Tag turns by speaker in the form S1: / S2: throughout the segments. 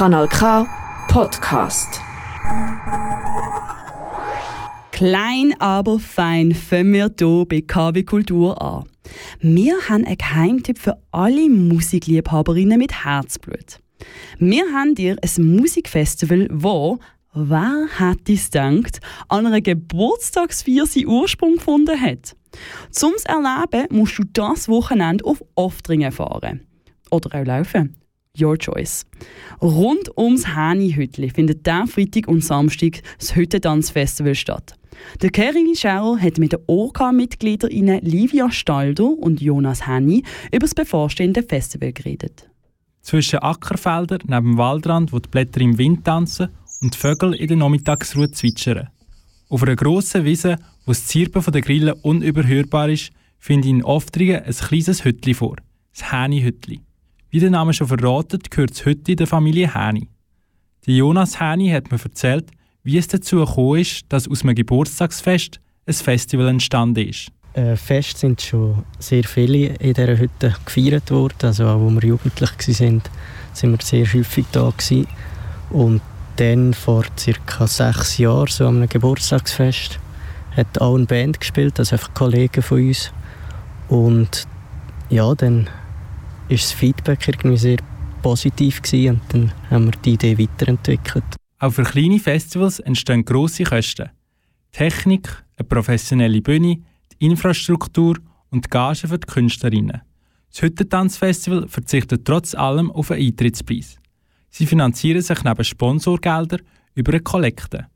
S1: Kanal K Podcast.
S2: Klein, aber fein fangen wir hier bei KW Kultur an. Wir haben einen Geheimtipp für alle Musikliebhaberinnen mit Herzblut. Wir haben dir ein Musikfestival, wo, wer hätte es gedacht, an einer Geburtstagsfeier seinen Ursprung gefunden hat. Zum Erleben musst du das Wochenende auf Oftringen fahren. Oder auch laufen. Your choice. Rund ums Häni-Hütli findet der Freitag und Samstag das Hüttentanzfestival statt. Der Kering Scherer hat mit den OK-Mitgliedern Livia Staldo und Jonas Henny über das bevorstehende Festival geredet.
S3: Zwischen Ackerfeldern neben dem Waldrand, wo die Blätter im Wind tanzen und die Vögel in der Nachmittagsruhe zwitschern. Auf einer grossen Wiese, wo das Zirpen der Grillen unüberhörbar ist, finde ich in Oftringen ein kleines Hütli vor. Das Häni-Hütli. Wie der Name schon verratet, gehört das Hütli der Familie Häni. Der Jonas Häni hat mir erzählt, wie es dazu gekommen ist, dass aus einem Geburtstagsfest ein Festival entstanden ist.
S4: Äh, Fest sind schon sehr viele in dieser Hütte gefeiert worden. Also auch als wir jugendlich waren, sind wir sehr häufig da. Und dann vor ca. sechs Jahren, so an einem Geburtstagsfest, hat auch eine Band gespielt, also einfach Kollegen von uns. Und ja, dann ist das Feedback irgendwie sehr positiv gewesen und dann haben wir die Idee weiterentwickelt.
S3: Auch für kleine Festivals entstehen grosse Kosten. Technik, eine professionelle Bühne, die Infrastruktur und die Gagen für die Künstlerinnen. Das Hüttentanzfestival verzichtet trotz allem auf einen Eintrittspreis. Sie finanzieren sich neben Sponsorgeldern über eine Kollekte.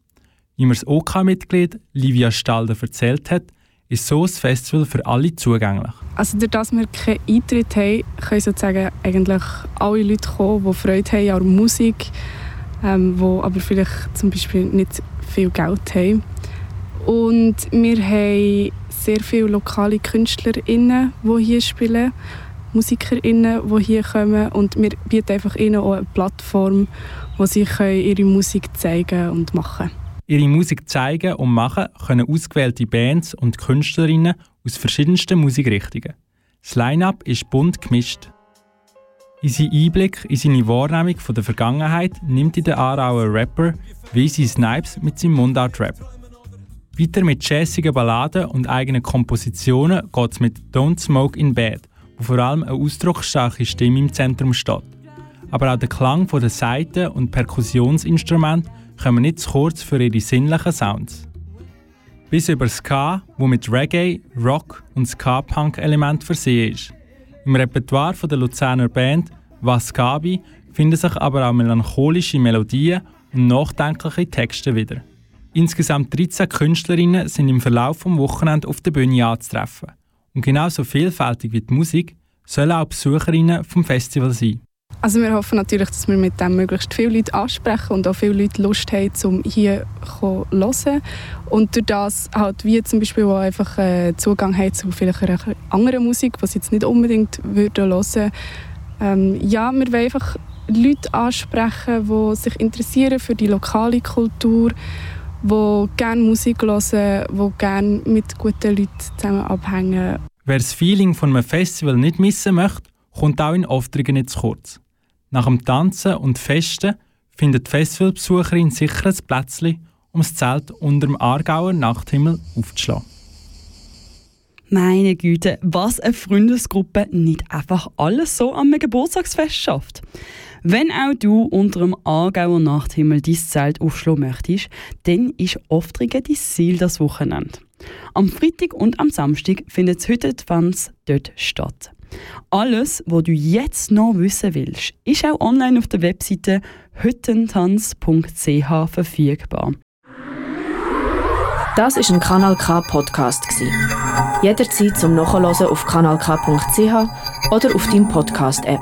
S3: Wie mir das OK-Mitglied Livia Stalder erzählt hat, ist so ein Festival für alle zugänglich.
S5: Also dadurch, dass wir keinen Eintritt haben, können sozusagen eigentlich alle Leute kommen, die Freude haben an Musik, ähm, die aber vielleicht zum Beispiel nicht viel Geld haben. Und wir haben sehr viele lokale KünstlerInnen, die hier spielen, MusikerInnen, die hier kommen und wir bieten einfach ihnen auch eine Plattform, wo sie ihre Musik zeigen und machen können.
S3: Ihre Musik zeigen und machen können ausgewählte Bands und Künstlerinnen aus verschiedensten Musikrichtungen. Das Line-up ist bunt gemischt. Unseren Einblick in seine Wahrnehmung von der Vergangenheit nimmt der Aarauer Rapper Weezy Snipes mit seinem Mundart-Rap. Weiter mit jazzigen Balladen und eigenen Kompositionen geht es mit Don't Smoke in Bed, wo vor allem eine ausdrucksstarke Stimme im Zentrum steht. Aber auch der Klang der Saiten und Perkussionsinstrumente kommen nicht zu kurz für ihre sinnlichen Sounds. Bis über Ska, wo mit Reggae, Rock und Ska-Punk-Elementen versehen ist. Im Repertoire der Luzerner Band Waskabi finden sich aber auch melancholische Melodien und nachdenkliche Texte wieder. Insgesamt 13 Künstlerinnen sind im Verlauf des Wochenende auf der Bühne anzutreffen. Und genauso vielfältig wie die Musik sollen auch Besucherinnen vom Festival sein.
S5: Also wir hoffen natürlich, dass wir mit dem möglichst viele Leute ansprechen und auch viele Leute Lust haben, um hier zu hören. Und durch das halt wie zum Beispiel auch einfach äh, Zugang haben zu vielleicht einer anderen Musik, was sie jetzt nicht unbedingt würden hören. Ähm, ja, wir wollen einfach Leute ansprechen, die sich interessieren für die lokale Kultur, die gerne Musik hören, die gerne mit guten Leuten zusammen abhängen.
S3: Wer das Feeling von einem Festival nicht missen möchte, kommt auch in Oftringen nicht zu kurz. Nach dem Tanzen und Festen findet die Festivalbesucherin sicher ein Plätzchen, um das Zelt unter dem Aargauer Nachthimmel aufzuschlagen.
S2: Meine Güte, was eine Freundesgruppe nicht einfach alles so am Geburtstagsfest schafft. Wenn auch du unter dem Aargauer Nachthimmel dein Zelt aufschlagen möchtest, dann ist Oftringen dein Ziel das Wochenende. Am Freitag und am Samstag findet das Hüttentanz dort statt. Alles, was du jetzt noch wissen willst, ist auch online auf der Webseite hüttentanz.ch verfügbar.
S1: Das ist ein Kanal K Podcast Jederzeit zum Nachhören auf kanalk.ch oder auf deinem Podcast App.